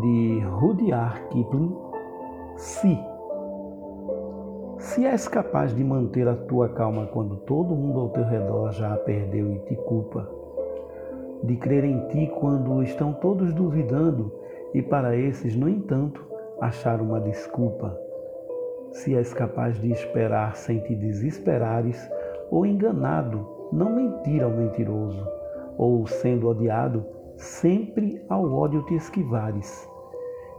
de Rudyard Kipling, se. Se és capaz de manter a tua calma quando todo mundo ao teu redor já a perdeu e te culpa, de crer em ti quando estão todos duvidando e para esses, no entanto, achar uma desculpa, se és capaz de esperar sem te desesperares, ou enganado, não mentir ao mentiroso, ou sendo odiado, sempre ao ódio te esquivares,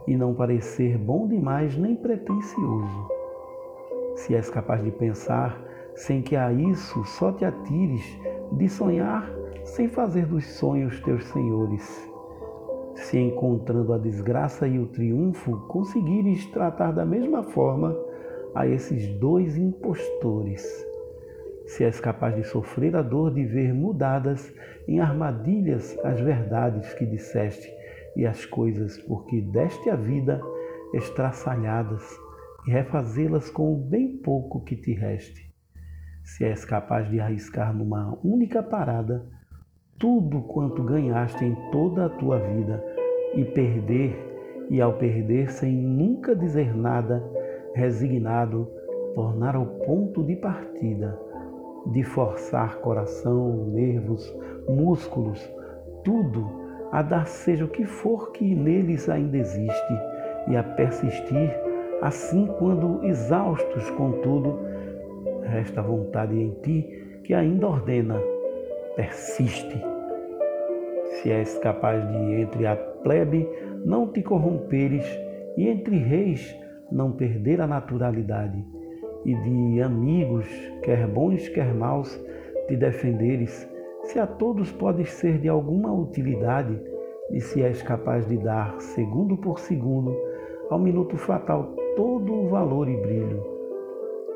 e não parecer bom demais nem pretensioso. Se és capaz de pensar sem que a isso só te atires, de sonhar sem fazer dos sonhos teus senhores. Se encontrando a desgraça e o triunfo, conseguires tratar da mesma forma a esses dois impostores. Se és capaz de sofrer a dor de ver mudadas em armadilhas as verdades que disseste e as coisas por que deste a vida estraçalhadas e refazê-las com o bem pouco que te reste. Se és capaz de arriscar numa única parada tudo quanto ganhaste em toda a tua vida e perder, e ao perder sem nunca dizer nada, resignado, tornar ao ponto de partida, de forçar coração, nervos, músculos, tudo a dar seja o que for que neles ainda existe e a persistir, assim quando exaustos, contudo, resta vontade em ti que ainda ordena, persiste. Se és capaz de entre a plebe não te corromperes e entre reis não perder a naturalidade, e de amigos, quer bons, quer maus, te defenderes, se a todos podes ser de alguma utilidade, e se és capaz de dar, segundo por segundo, ao minuto fatal todo o valor e brilho.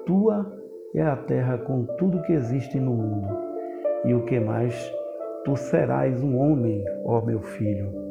Tua é a terra com tudo que existe no mundo, e o que mais, tu serás um homem, ó meu filho.